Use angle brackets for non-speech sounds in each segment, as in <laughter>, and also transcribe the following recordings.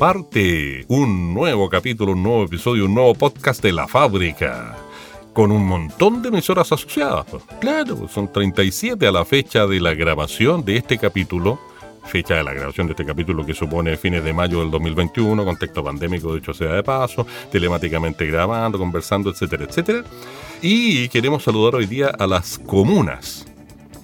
Parte un nuevo capítulo, un nuevo episodio, un nuevo podcast de La Fábrica con un montón de emisoras asociadas. Claro, son 37 a la fecha de la grabación de este capítulo, fecha de la grabación de este capítulo que supone fines de mayo del 2021, contexto pandémico, de hecho sea de paso, telemáticamente grabando, conversando, etcétera, etcétera. Y queremos saludar hoy día a las comunas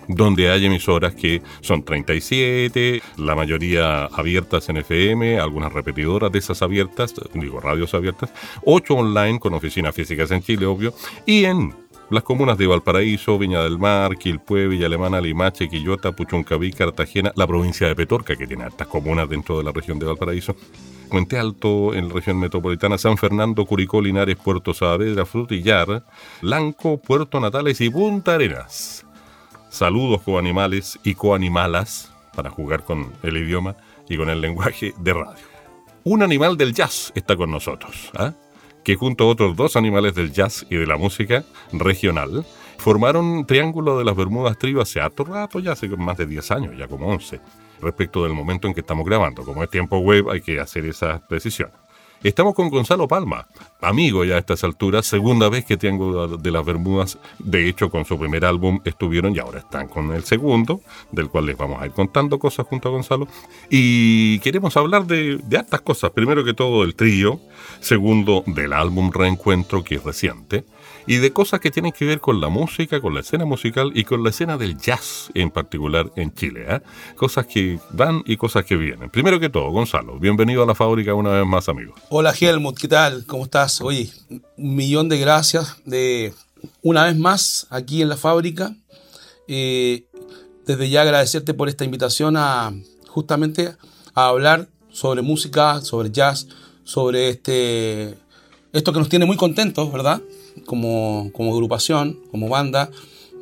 donde hay emisoras que son 37, la mayoría abiertas en FM, algunas repetidoras de esas abiertas, digo radios abiertas, 8 online con oficinas físicas en Chile, obvio, y en las comunas de Valparaíso, Viña del Mar, Quilpué, Villa Alemana, Limache, Quillota, Puchuncaví, Cartagena, la provincia de Petorca, que tiene altas comunas dentro de la región de Valparaíso, Puente Alto en la región metropolitana, San Fernando, Curicó, Linares, Puerto Saavedra, Frutillar, Lanco, Puerto Natales y Punta Arenas. Saludos coanimales y coanimalas para jugar con el idioma y con el lenguaje de radio. Un animal del jazz está con nosotros, ¿ah? que junto a otros dos animales del jazz y de la música regional formaron Triángulo de las Bermudas Trío hace harto rato, ya hace más de 10 años, ya como 11, respecto del momento en que estamos grabando. Como es tiempo web hay que hacer esa precisión. Estamos con Gonzalo Palma, amigo ya a estas alturas, segunda vez que Triángulo de las Bermudas, de hecho con su primer álbum estuvieron y ahora están con el segundo, del cual les vamos a ir contando cosas junto a Gonzalo. Y queremos hablar de, de cosas, primero que todo del trío, segundo del álbum Reencuentro, que es reciente, y de cosas que tienen que ver con la música, con la escena musical y con la escena del jazz en particular en Chile. ¿eh? Cosas que van y cosas que vienen. Primero que todo, Gonzalo, bienvenido a la fábrica una vez más, amigo. Hola Helmut, ¿qué tal? ¿Cómo estás? Oye, un millón de gracias de una vez más aquí en la fábrica. Eh, desde ya agradecerte por esta invitación a justamente a hablar sobre música, sobre jazz, sobre este esto que nos tiene muy contentos, ¿verdad? Como, como agrupación, como banda,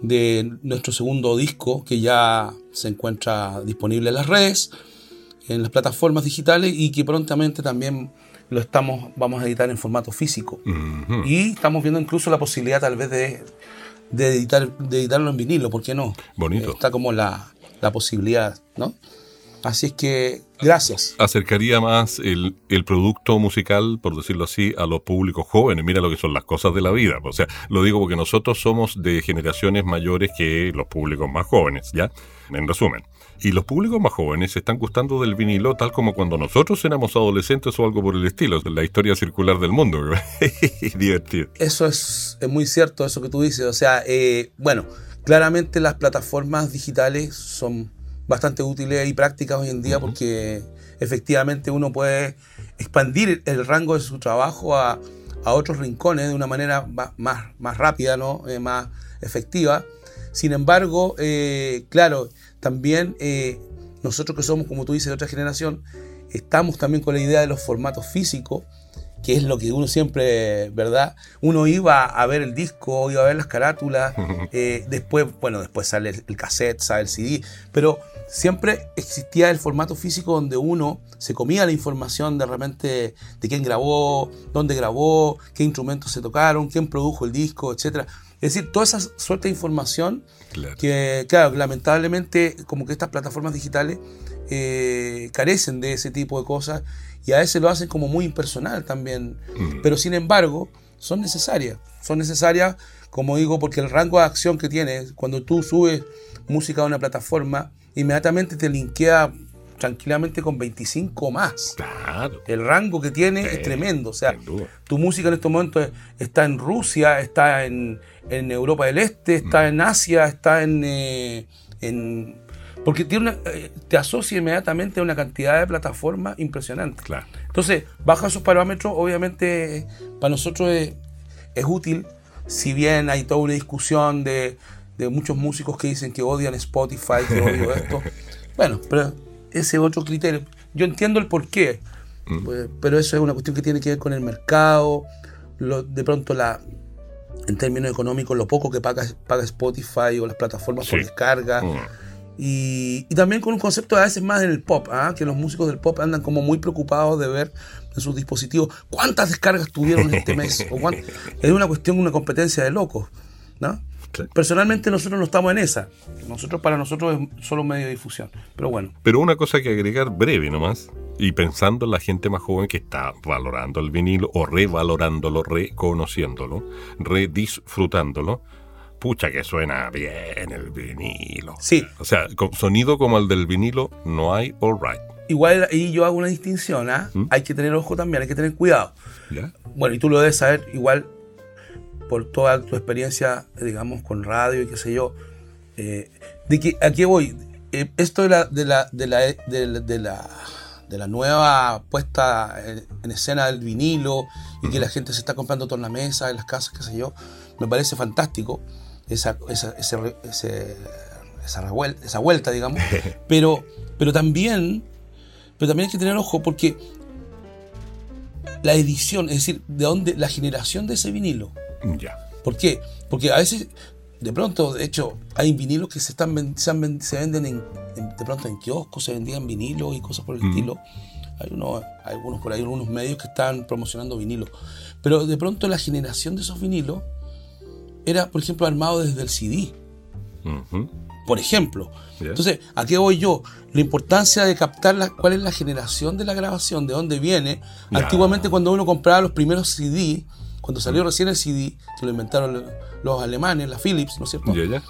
de nuestro segundo disco que ya se encuentra disponible en las redes, en las plataformas digitales y que prontamente también lo estamos, vamos a editar en formato físico. Y estamos viendo incluso la posibilidad tal vez de, de, editar, de editarlo en vinilo, ¿por qué no? Bonito. Está como la, la posibilidad, ¿no? Así es que, gracias. acercaría más el, el producto musical, por decirlo así, a los públicos jóvenes. Mira lo que son las cosas de la vida. O sea, lo digo porque nosotros somos de generaciones mayores que los públicos más jóvenes, ¿ya? En resumen. Y los públicos más jóvenes se están gustando del vinilo tal como cuando nosotros éramos adolescentes o algo por el estilo. La historia circular del mundo. <laughs> Divertido. Eso es, es muy cierto, eso que tú dices. O sea, eh, bueno, claramente las plataformas digitales son bastante útiles y prácticas hoy en día porque efectivamente uno puede expandir el rango de su trabajo a, a otros rincones de una manera ma- más, más rápida, ¿no? Eh, más efectiva. Sin embargo, eh, claro, también eh, nosotros que somos, como tú dices, de otra generación, estamos también con la idea de los formatos físicos, que es lo que uno siempre, ¿verdad? Uno iba a ver el disco, iba a ver las carátulas, <laughs> eh, después, bueno, después sale el, cassette, sale el CD, pero siempre existía el formato físico donde uno se comía la información de repente de quién grabó, dónde grabó, qué instrumentos se tocaron, quién produjo el disco, etc. Es decir, toda esa suerte de información Claro. que, claro, lamentablemente como que estas plataformas digitales eh, carecen de ese tipo de cosas y a veces lo hacen como muy impersonal también. Mm. Pero sin embargo, son necesarias. Son necesarias, como digo, porque el rango de acción que tiene, cuando tú subes música a una plataforma, inmediatamente te linkea tranquilamente con 25 más. Claro. El rango que tiene Sí, es tremendo. O sea, tu música en estos momentos está en Rusia, está en, en Europa del Este, está Mm. en Asia, está en, eh, en- porque tiene una- eh, te asocia inmediatamente a una cantidad de plataformas impresionante. Claro. Entonces, bajo esos parámetros, obviamente, para nosotros es, es útil, si bien hay toda una discusión de, de muchos músicos que dicen que odian Spotify, que odian <laughs> esto. Bueno, pero ese es otro criterio. yo entiendo el porqué, Mm. pues, pero eso es una cuestión que tiene que ver con el mercado, lo- de pronto la en términos económicos lo poco que paga, paga Spotify o las plataformas por descarga Mm. Y, y también con un concepto a veces más en el pop, ¿ah? que los músicos del pop andan como muy preocupados de ver en sus dispositivos cuántas descargas tuvieron este <laughs> mes. o cuán- es una cuestión, una competencia de locos. ¿no? Personalmente nosotros no estamos en esa. Nosotros para nosotros es solo un medio de difusión. Pero bueno, Pero una cosa que agregar breve nomás, y pensando en la gente más joven que está valorando el vinilo o revalorándolo, reconociéndolo, redisfrutándolo, pucha que suena bien el vinilo. Sí. O sea, con sonido como el del vinilo no hay all right. igual ahí yo hago una distinción. ¿ah? ¿Mm? Hay que tener ojo también, hay que tener cuidado. ¿Ya? Bueno, y tú lo debes saber igual por toda tu experiencia, digamos, con radio y qué sé yo. eh, de que a qué voy. Eh, esto de la, de la, de la, de la, de la, de la nueva puesta en, en escena del vinilo y que la gente se está comprando tornamesa en las casas, qué sé yo, me parece fantástico. Esa, esa, ese re- ese- esa, revuelta, esa vuelta, digamos. <laughs> Pero, pero también, pero también hay que tener ojo porque la edición, es decir, de dónde la generación de ese vinilo. Ya. ¿Por qué? Porque a veces, de pronto, de hecho, hay vinilos que se están se, han se venden en, en- de pronto en kioscos, se vendían vinilos y cosas por el Mm. estilo. Hay, unos, hay algunos por ahí, algunos medios que están promocionando vinilos. Pero de pronto la generación de esos vinilos era, por ejemplo, armado desde el CD. Ujú. Por ejemplo. Ya. Entonces, ¿a qué voy yo? La importancia de captar la- cuál es la generación de la grabación, de dónde viene. Ya. Antiguamente, cuando uno compraba los primeros CD, cuando salió recién el CD, que lo inventaron lo- los alemanes, la Philips, ¿no es cierto? Ya.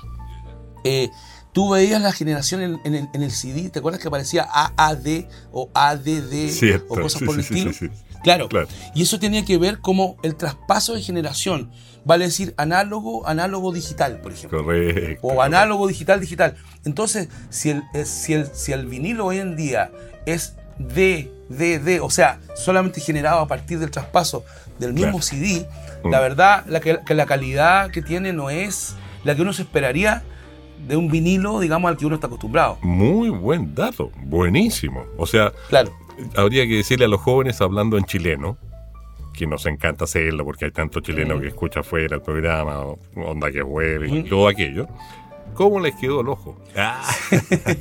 Eh, tú veías la generación en, en el, en el CD, ¿te acuerdas que aparecía AAD o ADD Cierto, o cosas sí, por el sí, estilo? sí, sí. Claro. Claro. Y eso tenía que ver como el traspaso de generación, vale decir análogo, análogo digital, por ejemplo Correcto. o análogo digital digital. Entonces, si el, eh, si el, si el vinilo hoy en día es D, D, D, o sea, solamente generado a partir del traspaso del mismo Claro. CD, Mm. la verdad, la que, que la calidad que tiene no es la que uno se esperaría de un vinilo, digamos, al que uno está acostumbrado. Muy buen dato. Buenísimo. O sea, Claro. habría que decirle a los jóvenes hablando en chileno, que nos encanta hacerlo porque hay tanto chileno que escucha afuera el programa, o onda que vuelve y todo aquello. ¿Cómo les quedó el ojo? <laughs>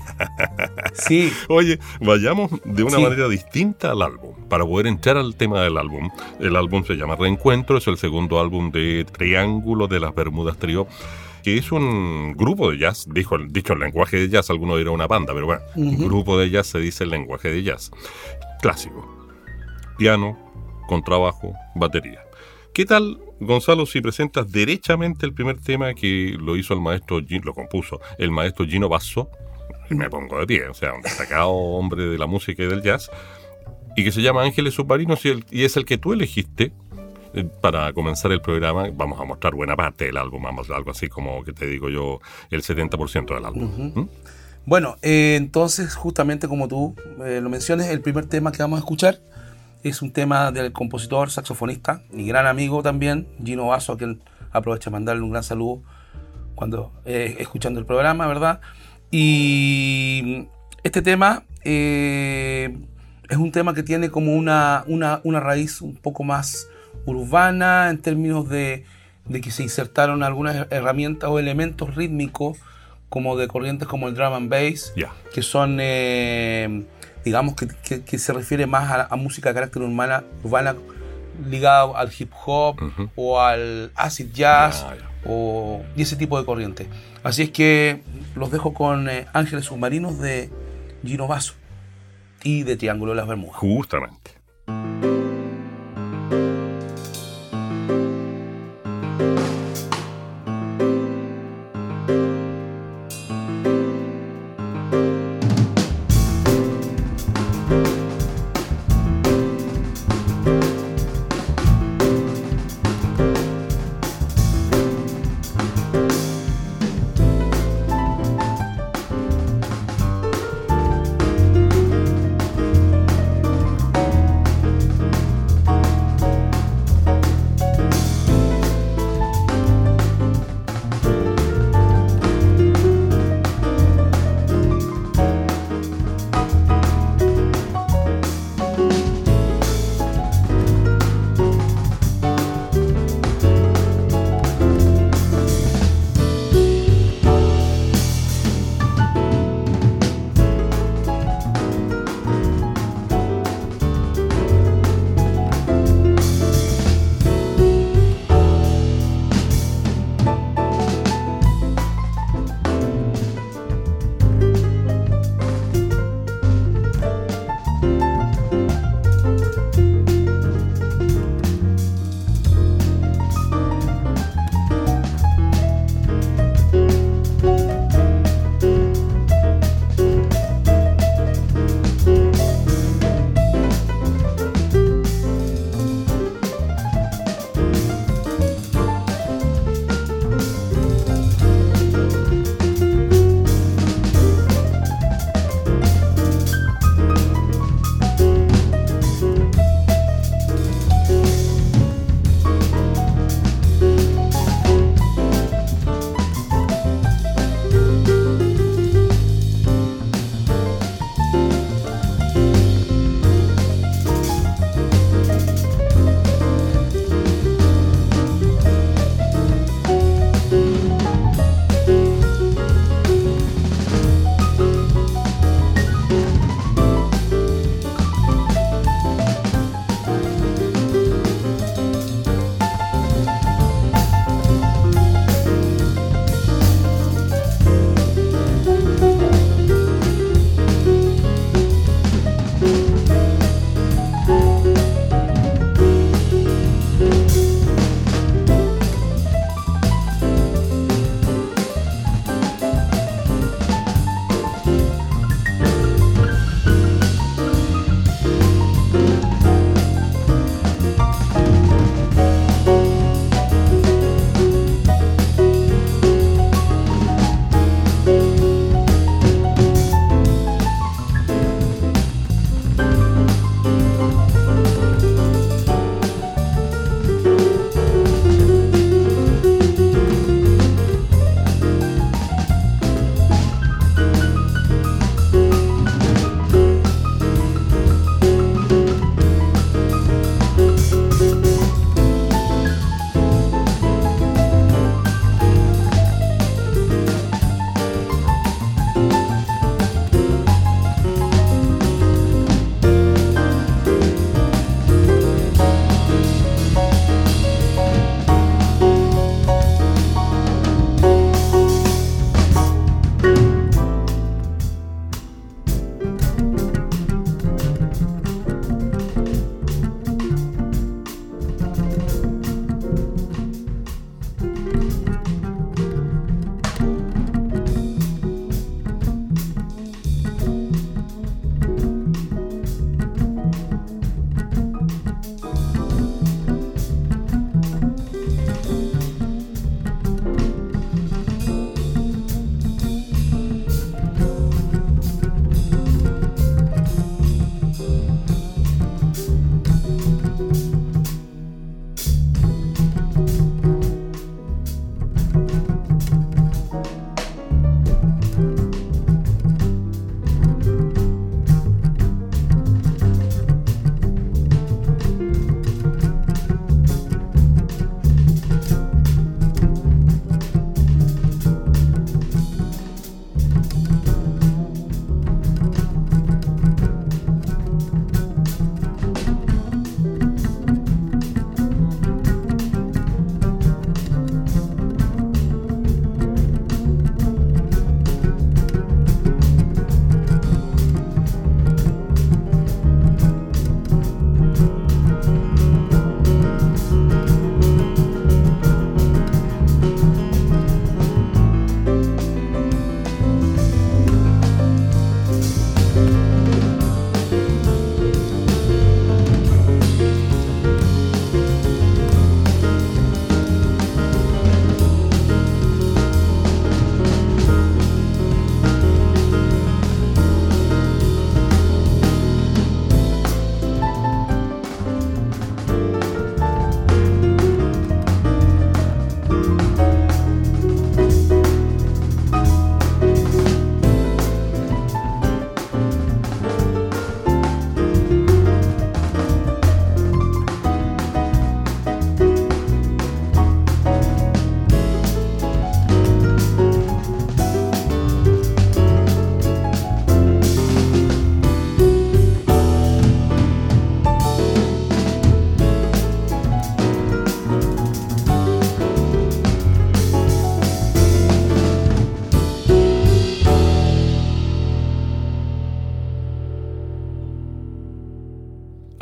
Sí, Oye, vayamos de una Sí. manera distinta al álbum. Para poder entrar al tema del álbum, el álbum se llama Reencuentro, es el segundo álbum de Triángulo de las Bermudas Trío, que es un grupo de jazz, dijo, dicho el lenguaje de jazz, alguno dirá una banda, pero bueno, Ujú. grupo de jazz se dice el lenguaje de jazz. Clásico. Piano, contrabajo, batería. ¿Qué tal, Gonzalo, si presentas derechamente el primer tema que lo hizo el maestro, lo compuso el maestro Gino Basso? Me pongo de pie, o sea, un destacado hombre de la música y del jazz, y que se llama Ángeles Submarinos y, es el que tú elegiste eh, para comenzar el programa. Vamos a mostrar buena parte del álbum, vamos, algo así como que te digo yo, el 70% del álbum. ¿Mm? Bueno, eh, entonces, justamente como tú eh, lo mencionas, el primer tema que vamos a escuchar es un tema del compositor, saxofonista y gran amigo también, Gino Basso, a quien aprovecho de mandarle un gran saludo cuando eh, escuchando el programa, ¿verdad? Y este tema eh, es un tema que tiene como una, una, una raíz un poco más urbana en términos de, de que se insertaron algunas herramientas o elementos rítmicos como de corrientes como el drum and bass, Ya. que son, eh, digamos, que, que- que se refiere más a, a música de carácter urbana, urbana ligada al hip hop o al acid jazz o, y ese tipo de corriente. Así es que los dejo con eh, Ángeles Submarinos de Gino Basso y de Triángulo de las Bermudas. Justamente.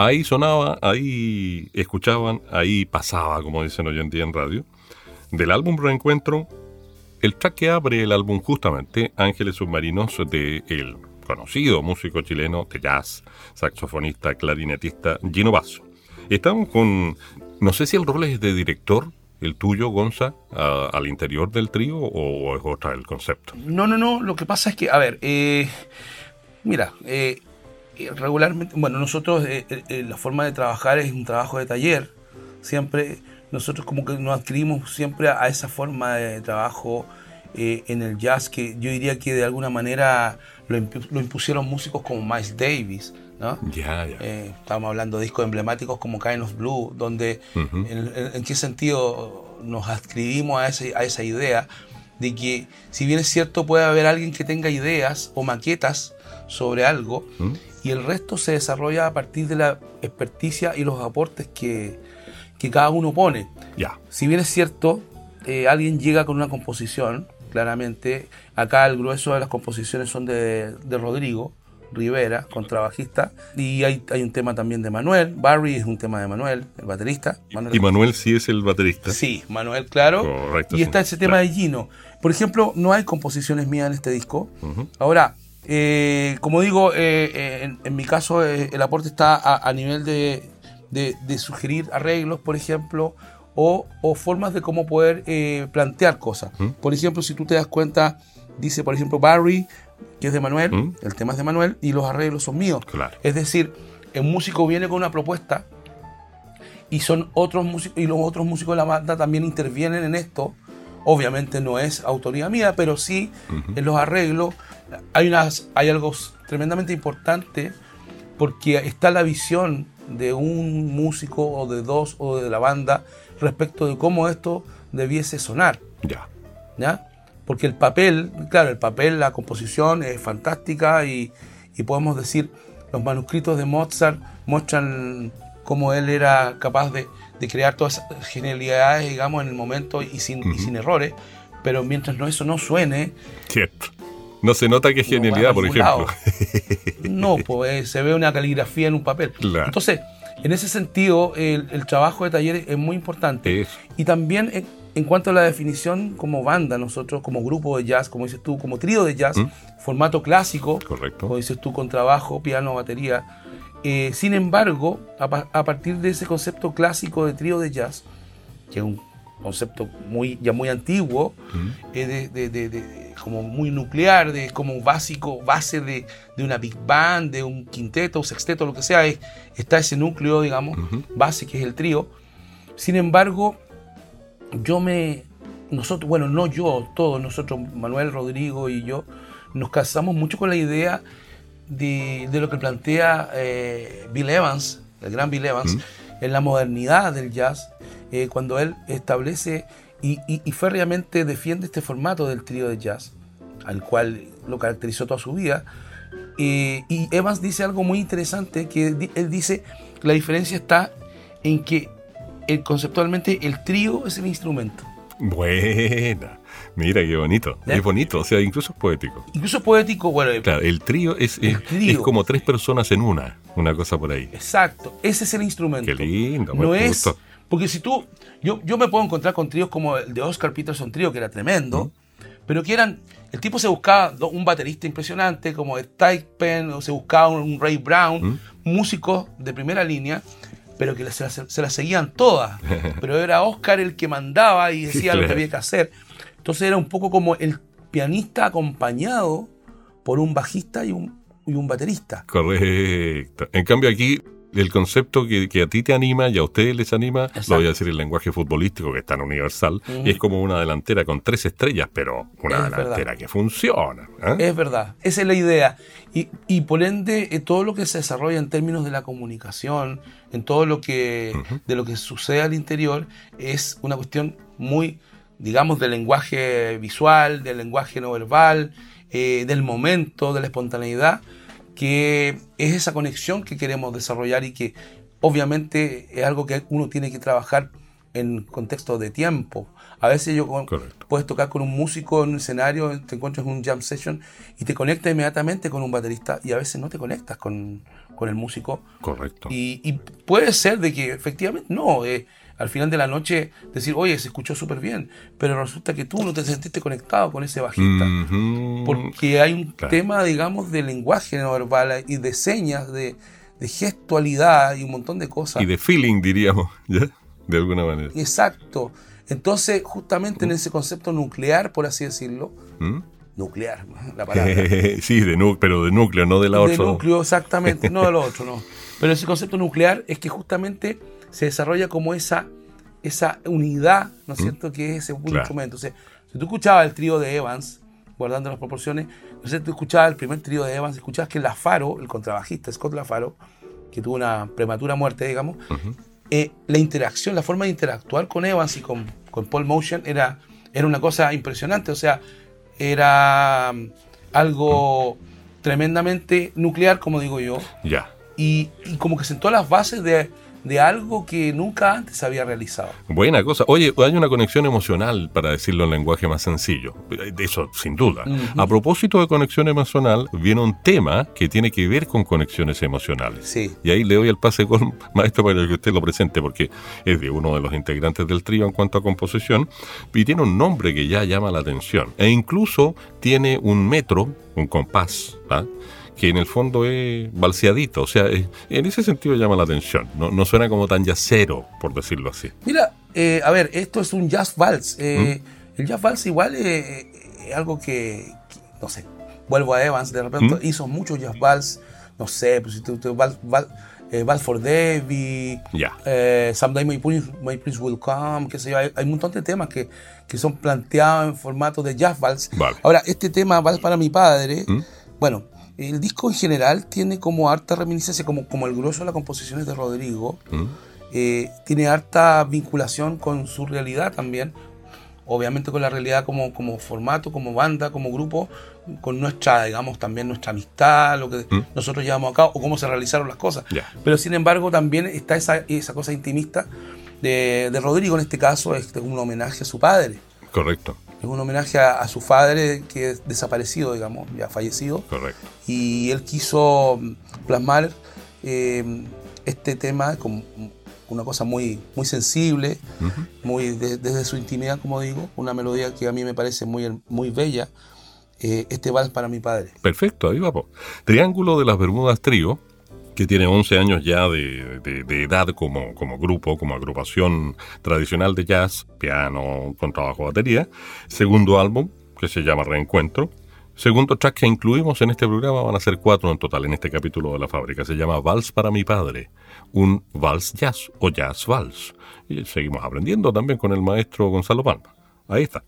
Ahí sonaba, ahí escuchaban, ahí pasaba, como dicen hoy en día en radio. Del álbum Reencuentro, el track que abre el álbum justamente, Ángeles Submarinos, de el conocido músico chileno de jazz, saxofonista, clarinetista, Gino Basso. Estamos con, no sé si el rol es de director, el tuyo, Gonza, al interior del trío o es otra el concepto? No, no, no, lo que pasa es que, a ver, eh, mira, eh, regularmente, bueno, nosotros eh, la forma de trabajar es un trabajo de taller, siempre nosotros como que nos adquirimos siempre a esa forma de trabajo en el jazz que yo diría que de alguna manera lo, impusieron músicos como Miles Davis, ¿no? Ya, ya. Eh, estamos hablando de discos emblemáticos como Kind of Blue, donde en, qué sentido nos adscribimos a, a esa idea de que si bien es cierto puede haber alguien que tenga ideas o maquetas sobre algo y el resto se desarrolla a partir de la experticia y los aportes que, que cada uno pone. Ya. Si bien es cierto, eh, alguien llega con una composición, claramente, acá el grueso de las composiciones son de, de Rodrigo, Rivera, contrabajista. Y hay, hay, un tema también de Manuel. Barry es un tema de Manuel, el baterista. y Manuel sí es el baterista. Sí, Manuel, claro. Correcto, y está ese tema de Gino. Por ejemplo, no hay composiciones mías en este disco. Ahora, eh, como digo, eh, eh, en, mi caso el aporte está a, nivel de, de, sugerir arreglos, por ejemplo, o, o formas de cómo poder plantear cosas. Por ejemplo, si tú te das cuenta, dice, por ejemplo, Barry que es de Manuel, ¿Mm? el tema es de Manuel y los arreglos son míos. Es decir, el músico viene con una propuesta y son otros músicos y los otros músicos de la banda también intervienen en esto. Obviamente no es autoría mía, pero sí en los arreglos hay unas hay algo tremendamente importante porque está la visión de un músico o de dos o de la banda respecto de cómo esto debiese sonar. Ya. ¿Ya? porque el papel, claro, el papel, la composición es fantástica y, podemos decir, los manuscritos de Mozart muestran cómo él era capaz de, crear todas esas genialidades, digamos, en el momento y sin, sin errores, pero mientras no, eso no suene... Cierto. No se nota que es genialidad, por ejemplo. No, <laughs> pues se ve una caligrafía en un papel. Entonces, en ese sentido, el, trabajo de taller es muy importante. Y también en cuanto a la definición como banda, nosotros como grupo de jazz, como dices tú, como trío de jazz, ¿Mm? formato clásico, Correcto. como dices tú, con trabajo, piano, batería. Eh, sin embargo, a, partir de ese concepto clásico de trío de jazz, que es un concepto muy, ya muy antiguo, ¿Mm? eh, de, como muy nuclear, de como básico, base de, una big band, de un quinteto, sexteto, lo que sea, está ese núcleo, digamos, base que es el trío. Sin embargo, yo me, nosotros, bueno, no yo, todos nosotros, Manuel, Rodrigo y yo, nos casamos mucho con la idea de, lo que plantea eh, Bill Evans, el gran Bill Evans, en la modernidad del jazz, eh, cuando él establece y, y, férreamente defiende este formato del trío de jazz, al cual lo caracterizó toda su vida. Eh, y Evans dice algo muy interesante, que él dice, la diferencia está en que conceptualmente el trío es el instrumento. Buena. Mira qué bonito. Es bonito, o sea, incluso es poético. Incluso es poético, bueno. Claro, el trío es, es, como tres personas en una, una cosa por ahí. Exacto, ese es el instrumento. Qué lindo, No es. Porque si tú. Yo, yo me puedo encontrar con tríos como el de Oscar Peterson Trío, que era tremendo, pero que eran. El tipo se buscaba un baterista impresionante como Type Penn, o se buscaba un Ray Brown, músicos de primera línea pero que se las, seguían todas. <laughs> Pero era Oscar el que mandaba y decía lo que había que hacer. Entonces era un poco como el pianista acompañado por un bajista y un, y un baterista. Correcto. En cambio aquí el concepto que, a ti te anima y a ustedes les anima, lo voy a decir en lenguaje futbolístico que es tan universal, es como una delantera con tres estrellas, pero una delantera que funciona. ¿eh? Es verdad, esa es la idea. Y, y por ende, eh, todo lo que se desarrolla en términos de la comunicación, en todo lo que, de lo que sucede al interior, es una cuestión muy, digamos, del lenguaje visual, del lenguaje no verbal, eh, del momento, de la espontaneidad que es esa conexión que queremos desarrollar y que obviamente es algo que uno tiene que trabajar en contexto de tiempo. A veces yo Correcto. puedes tocar con un músico en un escenario, te encuentras en un jam session y te conectas inmediatamente con un baterista y a veces no te conectas con, con el músico. Correcto. Y, y puede ser de que efectivamente no, eh, al final de la noche decir, oye, se escuchó súper bien, pero resulta que tú no te sentiste conectado con ese bajista. Porque hay un Claro. tema, digamos, de lenguaje no verbal y de señas, de, de gestualidad y un montón de cosas. Y de feeling, diríamos, ¿ya? De alguna manera. Exacto. Entonces, justamente en ese concepto nuclear, por así decirlo, ¿Mm? nuclear, la palabra. <laughs> sí, de pero de núcleo, no de la de otra. núcleo, exactamente, no de lo otro, no. <laughs> Pero ese concepto nuclear es que justamente se desarrolla como esa, esa unidad, ¿no es cierto?, que es ese único Claro. instrumento. O sea, si tú escuchabas el trío de Evans, guardando las proporciones, no sé, tú escuchabas el primer trío de Evans, escuchabas que Lafaro, el contrabajista Scott Lafaro, que tuvo una prematura muerte, digamos, eh, la interacción, la forma de interactuar con Evans y con, con Paul Motion era, era una cosa impresionante. O sea, era mm, algo tremendamente nuclear, como digo yo, Ya. y, y como que sentó las bases de, de algo que nunca antes se había realizado. Buena cosa. Oye, hay una conexión emocional, para decirlo en lenguaje más sencillo. De Eso, sin duda. Ujú. A propósito de conexión emocional, viene un tema que tiene que ver con conexiones emocionales. Sí. Y ahí le doy el pase gol, <laughs> maestro, para que usted lo presente, porque es de uno de los integrantes del trío en cuanto a composición, y tiene un nombre que ya llama la atención. E incluso tiene un metro, un compás, ¿ah? Que en el fondo es balseadito. O sea, es- en ese sentido llama la atención. No, no suena como tan yacero, por decirlo así. Mira, eh, a ver, esto es un jazz vals. Eh, ¿Mm? El jazz vals igual eh, es algo que, que, no sé, vuelvo a Evans, de repente ¿Mm? hizo muchos jazz vals, no sé, pues si tú, tú vals, val- eh, Vals for Debbie, Ya. eh, Someday My Prince, My Prince Will Come, qué sé yo, hay, hay un montón de temas que, que son planteados en formato de jazz vals. Vale. Ahora, este tema, Vals para mi padre, ¿Mm? bueno, el disco en general tiene como harta reminiscencia, como, como el grueso de las composiciones de Rodrigo, ¿Mm? eh, tiene harta vinculación con su realidad también, obviamente con la realidad como, como formato, como banda, como grupo, con nuestra, digamos, también nuestra amistad, lo que ¿Mm? nosotros llevamos a cabo, o cómo se realizaron las cosas. Pero sin embargo también está esa, esa cosa intimista de, de Rodrigo, en este caso es un homenaje a su padre. Correcto, Es un homenaje a, a su padre que es desaparecido, digamos, ya fallecido correcto. y él quiso mm, plasmar eh, este tema como una cosa muy, muy sensible, muy de- desde su intimidad, como digo, una melodía que a mí me parece muy, muy bella. eh, este vals para mi padre. Perfecto, ahí vamos. Triángulo de las Bermudas Trío, que tiene 11 años ya de, de- de edad como, como grupo, como agrupación tradicional de jazz, piano, contrabajo, batería. Segundo álbum, que se llama Reencuentro. Segundo track que incluimos en este programa van a ser cuatro en total en este capítulo de la fábrica. Se llama Vals para mi padre, un vals jazz o jazz vals. Y seguimos aprendiendo también con el maestro Gonzalo Palma. Ahí está.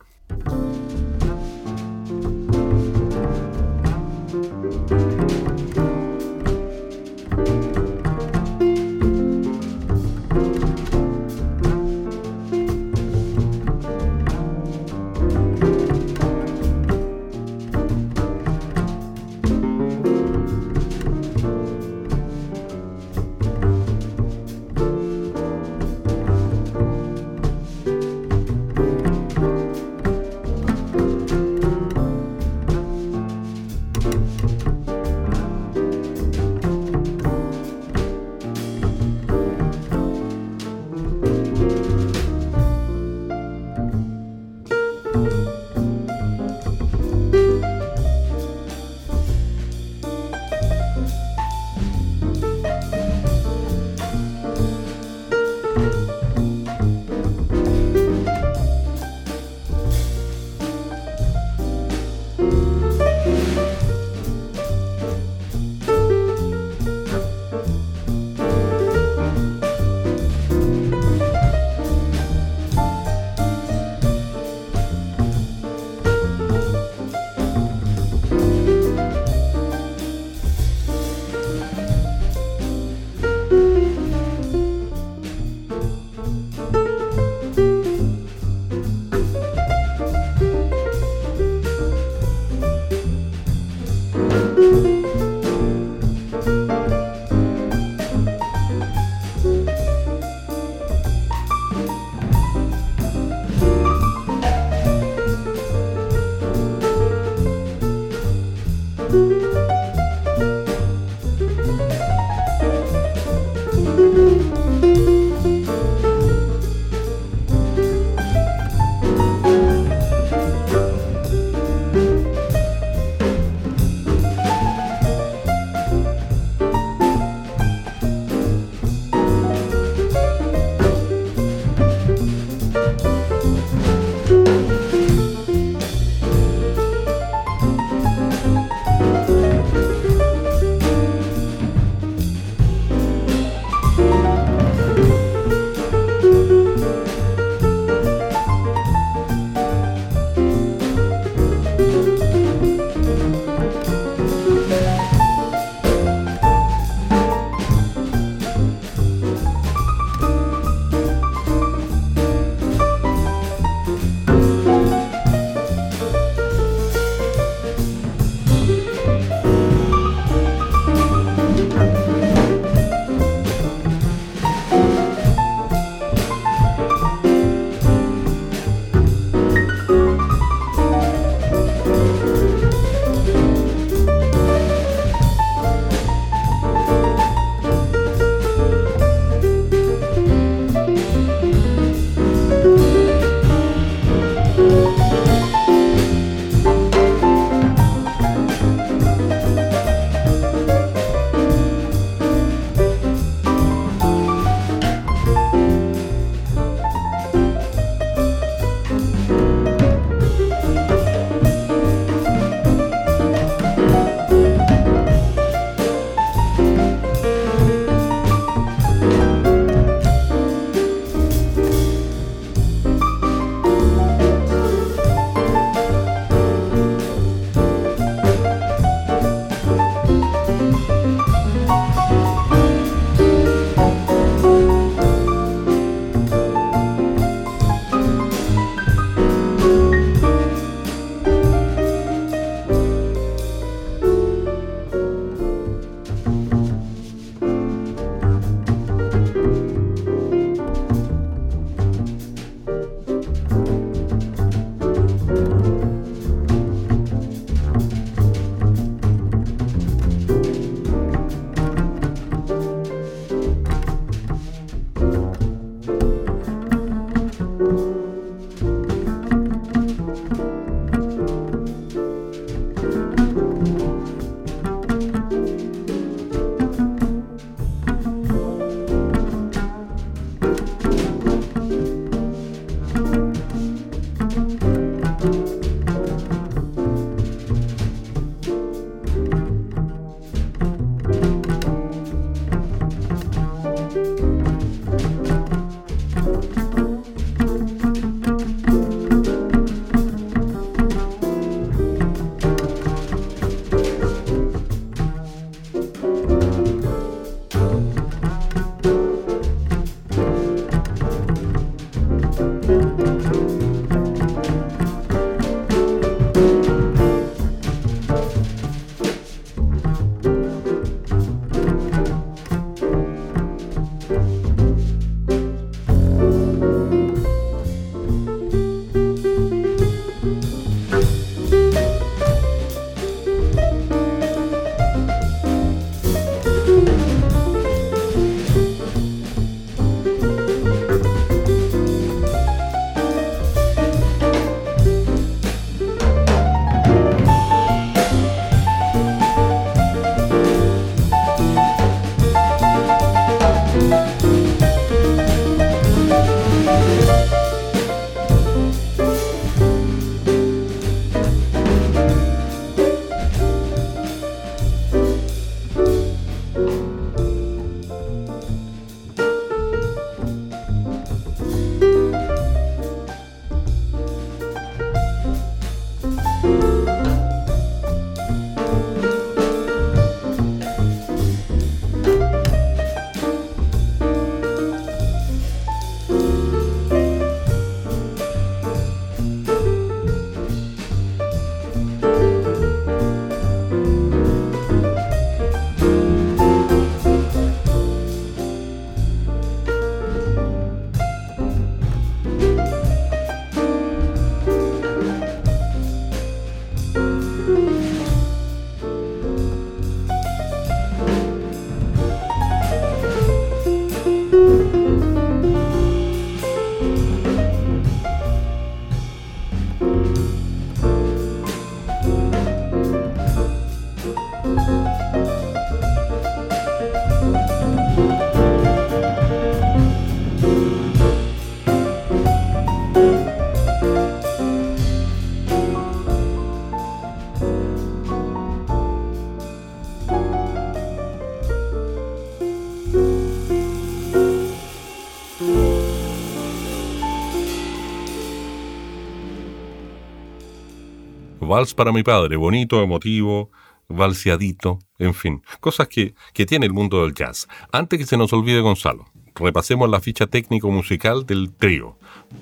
Vals para mi padre, bonito, emotivo, valseadito, en fin, cosas que, que tiene el mundo del jazz. Antes que se nos olvide Gonzalo, repasemos la ficha técnico-musical del trío,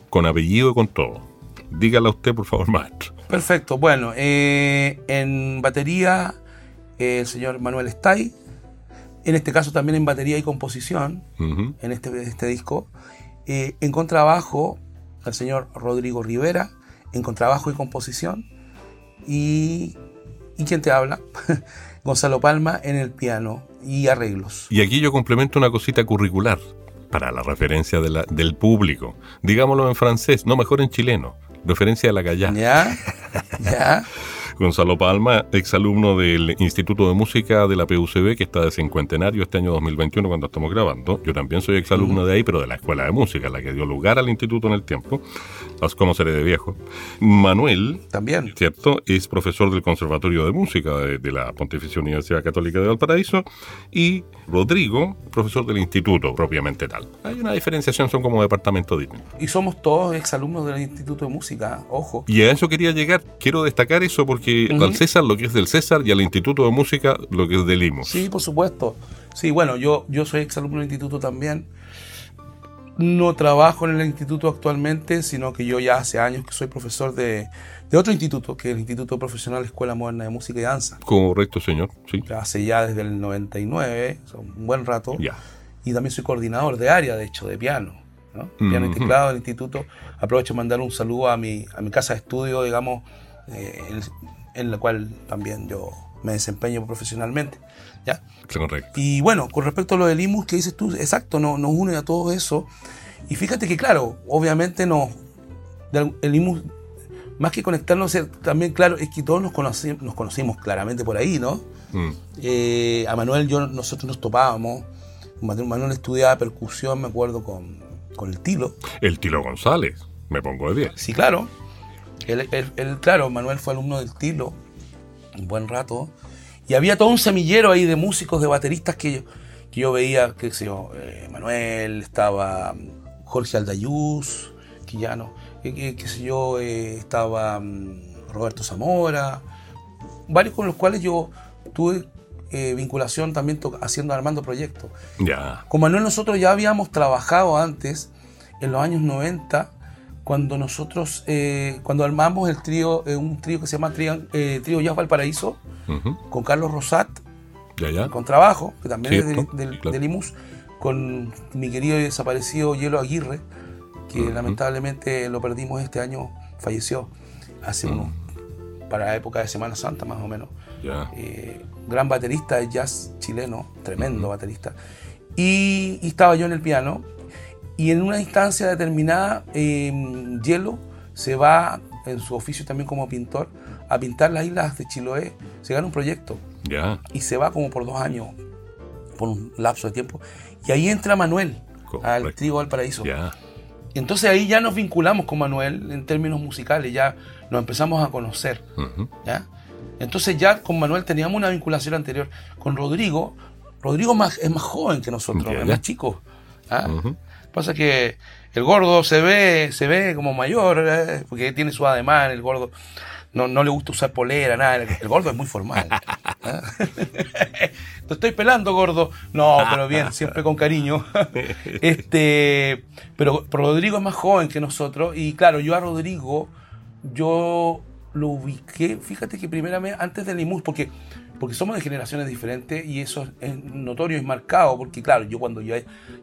con apellido y con todo. Dígala usted, por favor, maestro. Perfecto, bueno, eh, en batería eh, el señor Manuel Stay, en este caso también en batería y composición, en este, este disco. Eh, en contrabajo, el señor Rodrigo Rivera, en contrabajo y composición. Y, ¿y quién te habla? <laughs> Gonzalo Palma en el piano y arreglos. Y aquí yo complemento una cosita curricular para la referencia de la- del público. Digámoslo en francés, no mejor en chileno. Referencia de la gallá. ¿Ya? <laughs> ¿Ya? Gonzalo Palma, exalumno del Instituto de Música de la PUCB, que está de cincuentenario este año 2021 cuando estamos grabando. Yo también soy exalumno de ahí, pero de la Escuela de Música, la que dio lugar al instituto en el tiempo. Las como seré de viejo. Manuel, También. ¿cierto? Es profesor del Conservatorio de Música de, de la Pontificia Universidad Católica de Valparaíso. Y Rodrigo, profesor del instituto propiamente tal. Hay una diferenciación, son como departamentos distintos. Y somos todos exalumnos del Instituto de Música, ojo. Y a eso quería llegar. Quiero destacar eso porque Al César lo que es del César y al Instituto de Música lo que es del IMUS. Sí, por supuesto. Sí, bueno, yo, yo soy exalumno del instituto también. No trabajo en el instituto actualmente, sino que yo ya hace años que soy profesor de, de otro instituto, que es el Instituto Profesional Escuela Moderna de Música y Danza. Correcto, señor. Sí. Hace ya desde el 99, o sea, un buen rato. Ya. Y también soy coordinador de área, de hecho, de piano. ¿no? Piano y teclado del instituto. Aprovecho de mandar un saludo a mi, a mi casa de estudio, digamos, eh, en, la cual también yo me desempeño profesionalmente. ¿ya? Correcto. Y bueno, con respecto a lo del IMUS que dices tú, exacto, no- nos une a todo eso. Y fíjate que, claro, obviamente nos, el IMUS, más que conectarnos, también, claro, es que todos nos, conoci- nos conocimos claramente por ahí, ¿no? Mm. Eh, a Manuel yo, nosotros nos topábamos. Manuel Manuel estudiaba percusión, me acuerdo, con, con el Tilo. El Tilo González. Me pongo de pie. Sí, claro. Él, él- él, claro, Manuel fue alumno del Tilo un buen rato. Y había todo un semillero ahí de músicos, de bateristas que yo, que yo veía, qué sé yo, eh, Manuel, estaba mm, Jorge Aldayuz, que ya no, eh, qué sé yo, eh, estaba mm, Roberto Zamora, varios con los cuales yo tuve vinculación también haciendo, armando proyectos. Ya. Con Manuel nosotros ya habíamos trabajado antes, en los años 90, cuando nosotros, eh, cuando armamos el trío, eh, un trío que se llama Trío, eh, trío Jazz Valparaíso, Ujú. con Carlos Rosat, Ya, ya. con trabajo, que también es Cierto, del, del, claro. del IMUS, con mi querido y desaparecido Hielo Aguirre, que Ujú. lamentablemente lo perdimos este año, falleció hace Mm. unos, para la época de Semana Santa más o menos. Ya. Eh, gran baterista de jazz chileno, tremendo baterista. Y, y estaba yo en el piano. Y en una instancia determinada, eh, Hielo se va, en su oficio también como pintor, a pintar las islas de Chiloé. Se gana un proyecto Ya. y se va como por dos años, por un lapso de tiempo. Y ahí entra Manuel al. Trigo Valparaíso. Ya. Y entonces ahí ya nos vinculamos con Manuel en términos musicales, ya nos empezamos a conocer. ¿ya? Entonces ya con Manuel teníamos una vinculación anterior. Con Rodrigo, Rodrigo más, es más joven que nosotros, es más chico. ¿ah? Pasa que el gordo se ve, se ve como mayor, ¿eh? porque tiene su ademán, el gordo no, no le gusta usar polera, nada. El gordo es muy formal. ¿ah? <laughs> <laughs> Te estoy pelando, gordo. No, pero bien, siempre con cariño. <laughs> este, pero Rodrigo es más joven que nosotros. Y claro, yo a Rodrigo, yo lo ubiqué, fíjate que primeramente antes del IMUS, porque, porque somos de generaciones diferentes y eso es notorio, es marcado, porque claro, yo cuando yo,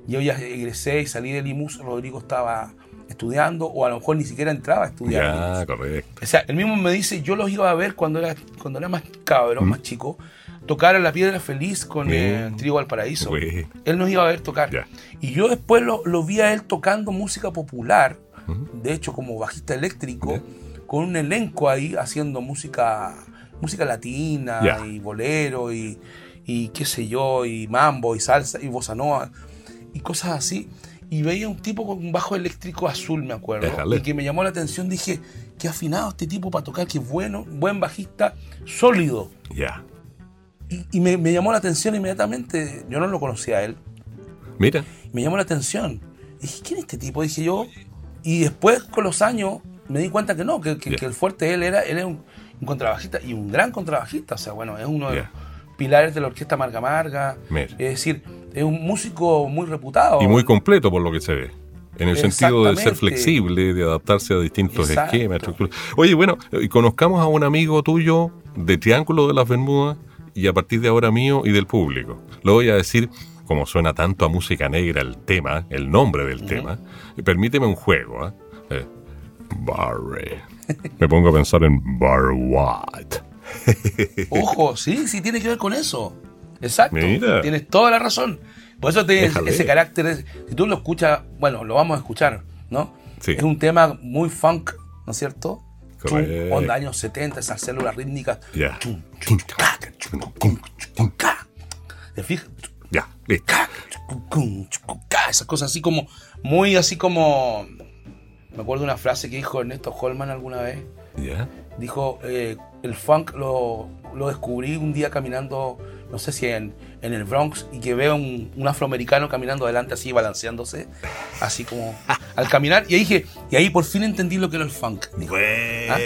yo ya egresé y salí del IMUS, Rodrigo estaba estudiando o a lo mejor ni siquiera entraba a estudiar. IMUS. correcto. O sea, él mismo me dice, yo los iba a ver cuando era, cuando era más cabrón, ¿Mm? más chico, tocar a la Piedra Feliz con el Trigo Valparaíso. Güey. Él nos iba a ver tocar. Ya. Y yo después lo, lo vi a él tocando música popular, de hecho como bajista eléctrico, con un elenco ahí haciendo música música latina y bolero y, y qué sé yo, y mambo y salsa y bossa nova y cosas así. Y veía un tipo con un bajo eléctrico azul, me acuerdo, Déjale. y que me llamó la atención. Dije, qué afinado este tipo para tocar, qué bueno, buen bajista, sólido. Ya. Y, y me, me llamó la atención inmediatamente. Yo no lo conocía a él. Mira. Me llamó la atención. Dije, ¿quién es este tipo? Dije yo. Y después, con los años, me di cuenta que no, que, que- Ya. que el fuerte él era, él era un, un contrabajista y un gran contrabajista. O sea, bueno, es uno de los pilares de la orquesta Marga Marga. Mira. Es decir, es un músico muy reputado. Y muy completo por lo que se ve. En el sentido de ser flexible, de adaptarse a distintos Exacto. esquemas, estructuras. Oye, bueno, y conozcamos a un amigo tuyo de Triángulo de las Bermudas y a partir de ahora mío y del público. Lo voy a decir, como suena tanto a música negra el tema, el nombre del tema, permíteme un juego. ¿ah? Eh, Barry. Me pongo a pensar en Barry White. Ojo, sí, sí tiene que ver con eso. Exacto. Mira. Tienes toda la razón. Por eso tienes Déjale. ese carácter. es- Si tú lo escuchas, bueno, lo vamos a escuchar, ¿no? Sí. Es un tema muy funk, ¿no es cierto? Chum, onda años 70, esas células rítmicas. Ya. ¿Te fijas? Ya, listo. Esas cosas así como, muy así como. Me acuerdo de una frase que dijo Ernesto Holman alguna vez. Dijo, eh, el funk lo, lo descubrí un día caminando, no sé si en, en el Bronx, y que veo un, un afroamericano caminando adelante así, balanceándose, así como al caminar. Y ahí dije, y ahí por fin entendí lo que era el funk. Bueno, ¿Ah?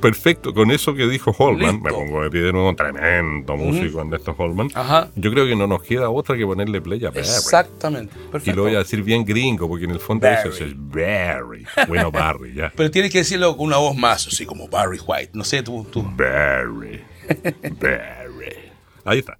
Perfecto, con eso que dijo Holman, Listo. me pongo de pie de nuevo, tremendo músico Ernesto Holman. Ajá. Yo creo que no nos queda otra que ponerle play a Barry. Exactamente. Y Perfecto. lo voy a decir bien gringo, porque en el fondo Barry. eso es Barry. Bueno, Barry, ya. <laughs> Pero tienes que decirlo con una voz más, así como Barry White. No sé, tú. tú. Barry. <laughs> Barry. Ahí está.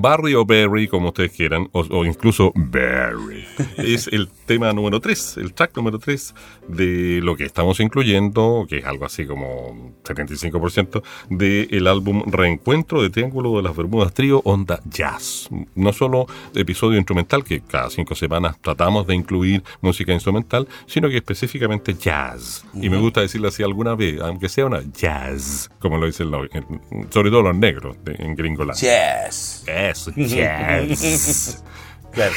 Barry o Berry, como ustedes quieran, o, o incluso Berry, <laughs> es el tema número 3, el track número 3 de lo que estamos incluyendo, que es algo así como 75% del álbum Reencuentro de Triángulo de las Bermudas Trío Onda Jazz. No solo episodio instrumental, que cada cinco semanas tratamos de incluir música instrumental, sino que específicamente jazz. Y me gusta decirlo así alguna vez, aunque sea una jazz, como lo dicen los, sobre todo los negros de- en Gringolandia. Yes. Eso, jazz. <laughs> Claro.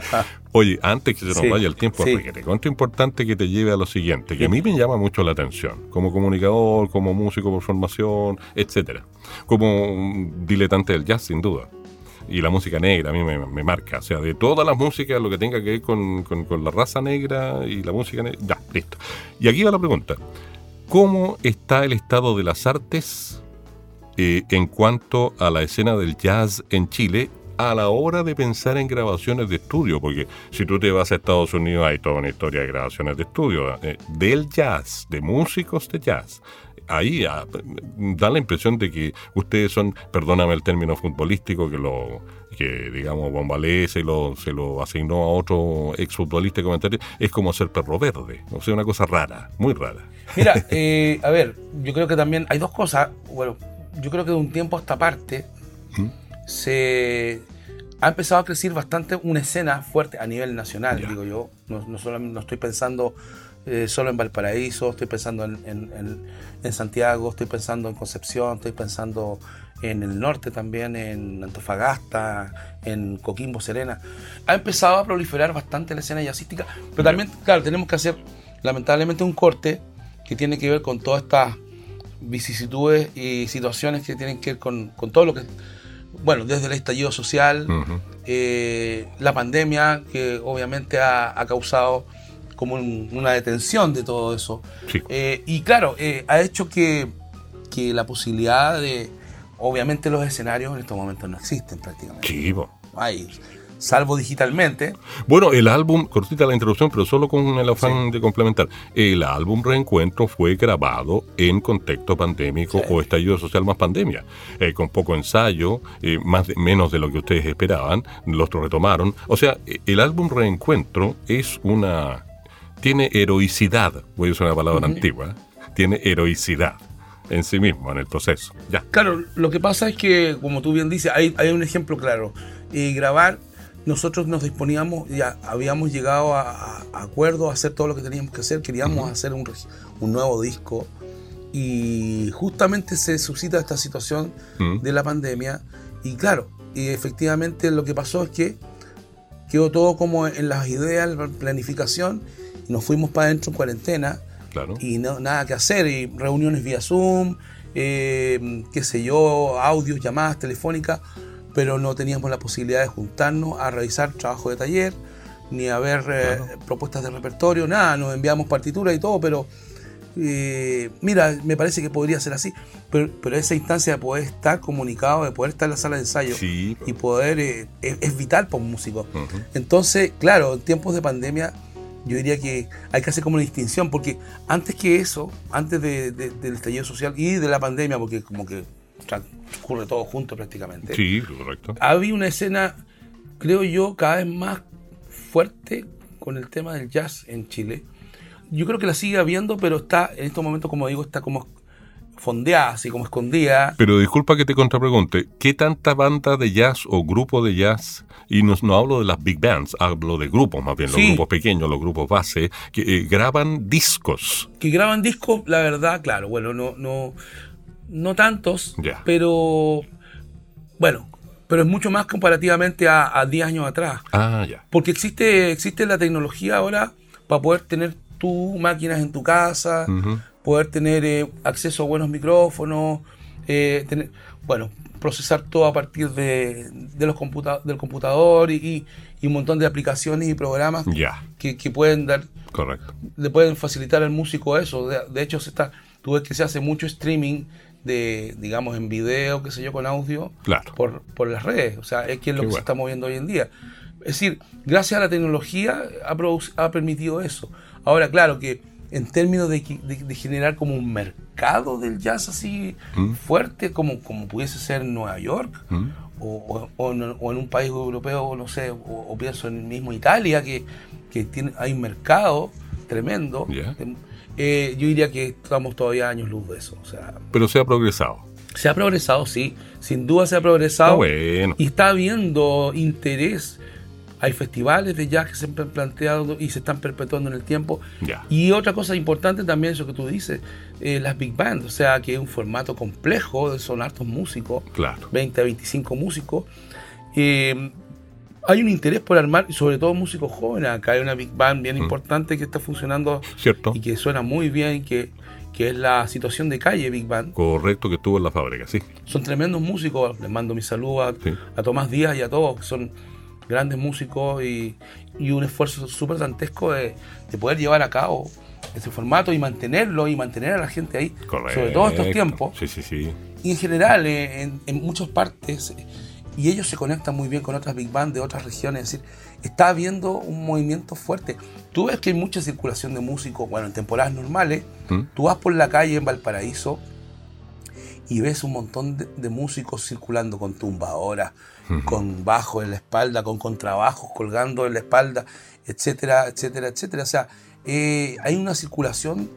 <laughs> Oye, antes que se nos Sí, vaya el tiempo, sí. te cuento importante que te lleve a lo siguiente, que a mí me llama mucho la atención, como comunicador, como músico por formación, etcétera, como un diletante del jazz, sin duda. Y la música negra a mí me, me marca, o sea, de todas las músicas, lo que tenga que ver con, con- con la raza negra y la música negra, ya, listo. Y aquí va la pregunta, ¿cómo está el estado de las artes eh, en cuanto a la escena del jazz en Chile a la hora de pensar en grabaciones de estudio, porque si tú te vas a Estados Unidos hay toda una historia de grabaciones de estudio, eh, del jazz, de músicos de jazz. Ahí ah, da la impresión de que ustedes son, perdóname el término futbolístico, que lo que digamos Bombalé se lo, se lo asignó a otro exfutbolista comentario, es como ser perro verde, o sea, una cosa rara, muy rara. Mira, <laughs> eh, a ver, yo creo que también hay dos cosas. Bueno, yo creo que de un tiempo a esta parte se ha empezado a crecer bastante una escena fuerte a nivel nacional, digo yo. No, no, solo- no estoy pensando eh, solo en Valparaíso, estoy pensando en, en- en- en Santiago, estoy pensando en Concepción, estoy pensando en el norte también, en Antofagasta, en Coquimbo, Serena. Ha empezado a proliferar bastante la escena jazzística, pero también, claro, tenemos que hacer lamentablemente un corte que tiene que ver con todas estas vicisitudes y situaciones que tienen que ver con, con todo lo que, bueno, desde el estallido social, eh, la pandemia, que obviamente ha, ha causado como un- una detención de todo eso. Sí. Eh, y claro, eh, ha hecho que, que la posibilidad de, obviamente los escenarios en estos momentos no existen prácticamente. Sí, hay, salvo digitalmente. Bueno, el álbum, cortita la introducción, pero solo con el afán de complementar. El álbum Reencuentro fue grabado en contexto pandémico Sí. o estallido social más pandemia, eh, con poco ensayo, eh, más de- menos de lo que ustedes esperaban, los retomaron. O sea, eh, el álbum Reencuentro es una. tiene heroicidad, voy a usar una palabra antigua, tiene heroicidad en sí mismo, en el proceso. Ya. Claro, lo que pasa es que, como tú bien dices, hay, hay un ejemplo claro. Eh, grabar, nosotros nos disponíamos, ya habíamos llegado a, a- a acuerdo a hacer todo lo que teníamos que hacer, queríamos hacer un, un nuevo disco y justamente se suscita esta situación de la pandemia y claro, y efectivamente lo que pasó es que quedó todo como en las ideas, la planificación y nos fuimos para adentro en cuarentena Claro. y no, nada que hacer, y reuniones vía Zoom, eh, qué sé yo, audios, llamadas telefónicas, pero no teníamos la posibilidad de juntarnos a revisar trabajo de taller, ni a ver eh, propuestas de repertorio, nada, nos enviamos partituras y todo, pero eh, mira, me parece que podría ser así, pero, pero esa instancia de poder estar comunicado, de poder estar en la sala de ensayo Sí. y poder, eh, es, es vital para un músico. Entonces, claro, en tiempos de pandemia, yo diría que hay que hacer como una distinción, porque antes que eso, antes de- de- del estallido social y de la pandemia, porque como que transcurre todo junto prácticamente, Sí, correcto. había una escena, creo yo, cada vez más fuerte con el tema del jazz en Chile. Yo creo que la sigue habiendo, pero está, en estos momentos, como digo, está como fondeada, así como escondida. Pero disculpa que te contrapregunte, ¿qué tanta banda de jazz o grupo de jazz, y no, no hablo de las big bands, hablo de grupos más bien, los grupos pequeños, los grupos base, que eh, graban discos? que graban discos, la verdad, claro, bueno, no, no, no tantos, pero bueno, pero es mucho más comparativamente a, a 10 años atrás. Ah. Porque existe, existe la tecnología ahora para poder tener tus máquinas en tu casa, poder tener eh, acceso a buenos micrófonos, eh, tener, bueno, procesar todo a partir de, de los computa del computador y, y- y un montón de aplicaciones y programas que, que pueden dar correcto. le pueden facilitar al músico eso. De, de hecho, se está, tú ves que se hace mucho streaming de, digamos, en video, qué sé yo, con audio, Claro. por, por las redes. O sea, es que es lo que se está moviendo hoy en día. Es decir, gracias a la tecnología ha, ha permitido eso. Ahora, claro que en términos de, de- de generar como un mercado del jazz así Mm. fuerte, como, como pudiese ser en Nueva York Mm. o, o- o en, un país europeo, no sé, o, o pienso en el mismo Italia, que, que tiene, hay un mercado tremendo. Eh, yo diría que estamos todavía años luz de eso. O sea, Pero se ha progresado. se ha progresado, sí, sin duda se ha progresado. Bueno. Y está habiendo interés. Hay festivales de jazz que se han planteado y se están perpetuando en el tiempo. Ya. Y otra cosa importante también, eso que tú dices, eh, las big bands, o sea, que es un formato complejo, son hartos músicos, Claro. 20 a 25 músicos. Eh, hay un interés por armar, y sobre todo músicos jóvenes. Acá hay una big band bien Mm. importante que está funcionando ¿Cierto? y que suena muy bien, que, que es la situación de calle Big Band. Correcto que estuvo en la fábrica, sí. Son tremendos músicos, les mando mi saludo a, Sí. a Tomás Díaz y a todos, que son grandes músicos y, y un esfuerzo súper dantesco de, de poder llevar a cabo ese formato y mantenerlo y mantener a la gente ahí, Correcto. sobre todo estos tiempos. Sí, sí, sí. Y en general, eh, en, en muchas partes, y ellos se conectan muy bien con otras big bands de otras regiones, es decir, está habiendo un movimiento fuerte. Tú ves que hay mucha circulación de músicos, bueno, en temporadas normales, ¿Mm? tú vas por la calle en Valparaíso y ves un montón de, de músicos circulando con tumbadoras, con bajo en la espalda, con contrabajos colgando en la espalda, etcétera, etcétera, etcétera. O sea, eh, hay una circulación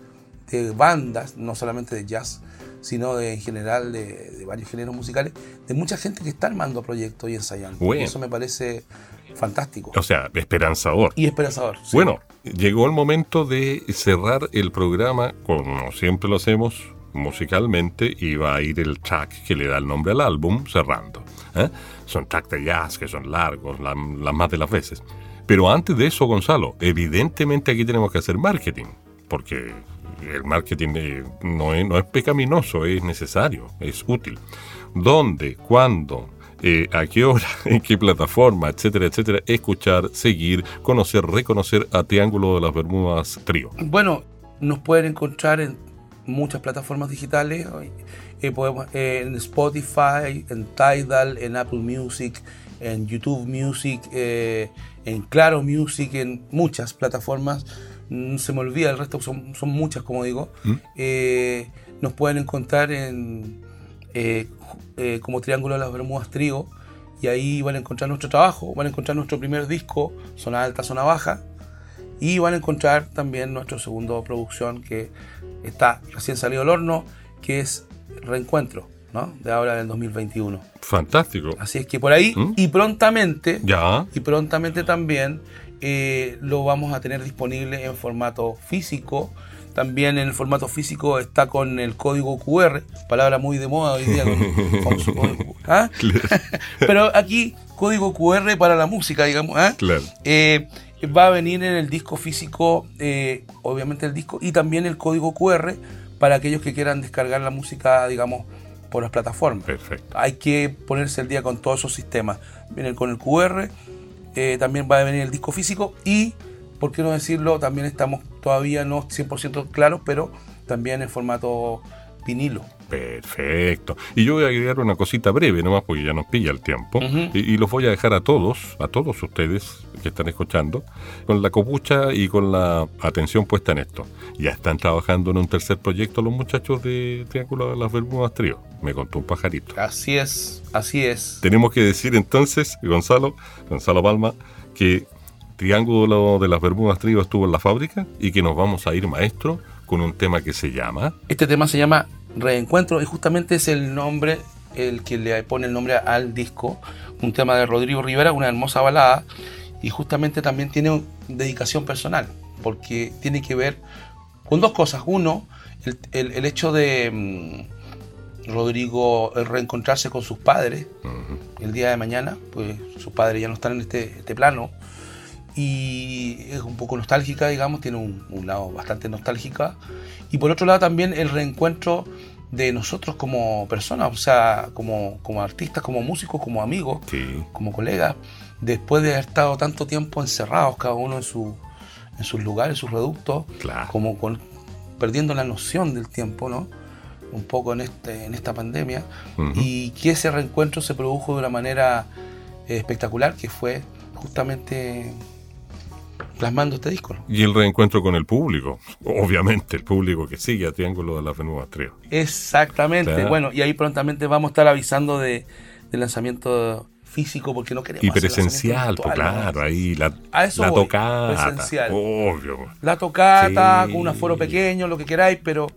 de bandas, no solamente de jazz, sino de, en general de, de varios géneros musicales, de mucha gente que está armando proyectos y ensayando. Bueno. Y eso me parece fantástico O sea, esperanzador. y esperanzador. sí. Bueno, llegó el momento de cerrar el programa, como siempre lo hacemos musicalmente, y va a ir el track que le da el nombre al álbum cerrando. ¿eh? Son tracks de jazz que son largos, la- las más de las veces. Pero antes de eso, Gonzalo, evidentemente aquí tenemos que hacer marketing, porque el marketing eh, no, es, no es pecaminoso, es necesario, es útil. ¿Dónde? ¿Cuándo? eh, a qué hora, <laughs> en qué plataforma, etcétera, etcétera, escuchar, seguir, conocer, reconocer a Triángulo de las Bermudas Trío. Bueno, nos pueden encontrar en muchas plataformas digitales, eh, en Spotify, en Tidal, en Apple Music, en YouTube Music, en Claro Music, en muchas plataformas. Mm, Se me olvida, el resto son, son muchas, como digo. ¿Mm? Eh, nos pueden encontrar en eh, eh, como Triángulo de las Bermudas Trío y ahí van a encontrar nuestro trabajo, van a encontrar nuestro primer disco, Zona Alta, Zona Baja, y van a encontrar también nuestro segundo producción que está recién salido al horno, que es Reencuentro, ¿no? De ahora del 2021. Fantástico. Así es que por ahí ¿Mm? y prontamente, Ya, y prontamente también eh, lo vamos a tener disponible en formato físico. También en el formato físico está con el código QR, palabra muy de moda hoy día. con <laughs> ¿ah? Pero aquí, código QR para la música, digamos. ¿ah? claro. Eh, va a venir en el disco físico, eh, obviamente el disco, y también el código QR para aquellos que quieran descargar la música, digamos, por las plataformas. Perfecto. Hay que ponerse al día con todos esos sistemas. Viene con el QR, eh, también va a venir el disco físico y, por qué no decirlo, también estamos todavía no 100% claros, pero también en formato vinilo. Perfecto. Y yo voy a agregar una cosita breve nomás porque ya nos pilla el tiempo. Y, y los voy a dejar a todos, a todos ustedes que están escuchando, con la copucha y con la atención puesta en esto. Ya están trabajando en un tercer proyecto los muchachos de Triángulo de las Bermudas Trío. Me contó un pajarito. Así es, así es. Tenemos que decir entonces, Gonzalo, Gonzalo Palma, que Triángulo de las Bermudas Trío estuvo en la fábrica y que nos vamos a ir, maestro, con un tema que se llama Este tema se llama Reencuentro y justamente es el nombre, el que le pone el nombre al disco. Un tema de Rodrigo Rivera, una hermosa balada. Y justamente también tiene dedicación personal, porque tiene que ver con dos cosas. Uno, el, el- el hecho de mm, Rodrigo el reencontrarse con sus padres el día de mañana, pues sus padres ya no están en este, este plano. Y es un poco nostálgica, digamos, tiene un, un lado bastante nostálgica. Y por otro lado también el reencuentro de nosotros como personas, o sea, como, como artistas, como músicos, como amigos, sí, como colegas, después de haber estado tanto tiempo encerrados, cada uno en, su, en sus lugares, sus reductos, claro. como con- perdiendo la noción del tiempo, ¿no? Un poco en, este, en esta pandemia y que ese reencuentro se produjo de una manera eh, espectacular que fue justamente plasmando este disco. Y el reencuentro con el público, obviamente, el público que sigue a Triángulo de las Bermudas Trío. Exactamente. Claro. Bueno, y ahí prontamente vamos a estar avisando de, del lanzamiento físico porque no queremos Y presencial, pues claro, ahí la, A eso la voy, tocata. presencial. Obvio. La tocata, Sí. con un aforo pequeño, lo que queráis, pero,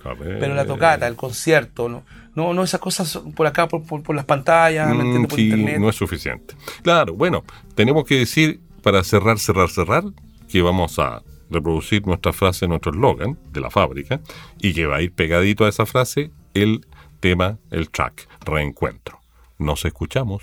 pero la tocata, el concierto, no, no, no esas cosas por acá, por, por, por las pantallas, ¿me Mm? Por sí, internet. no es suficiente. Claro, bueno, tenemos que decir, para cerrar, cerrar, cerrar, que vamos a reproducir nuestra frase, nuestro eslogan de la fábrica, y que va a ir pegadito a esa frase el tema, el track, reencuentro. Nos escuchamos.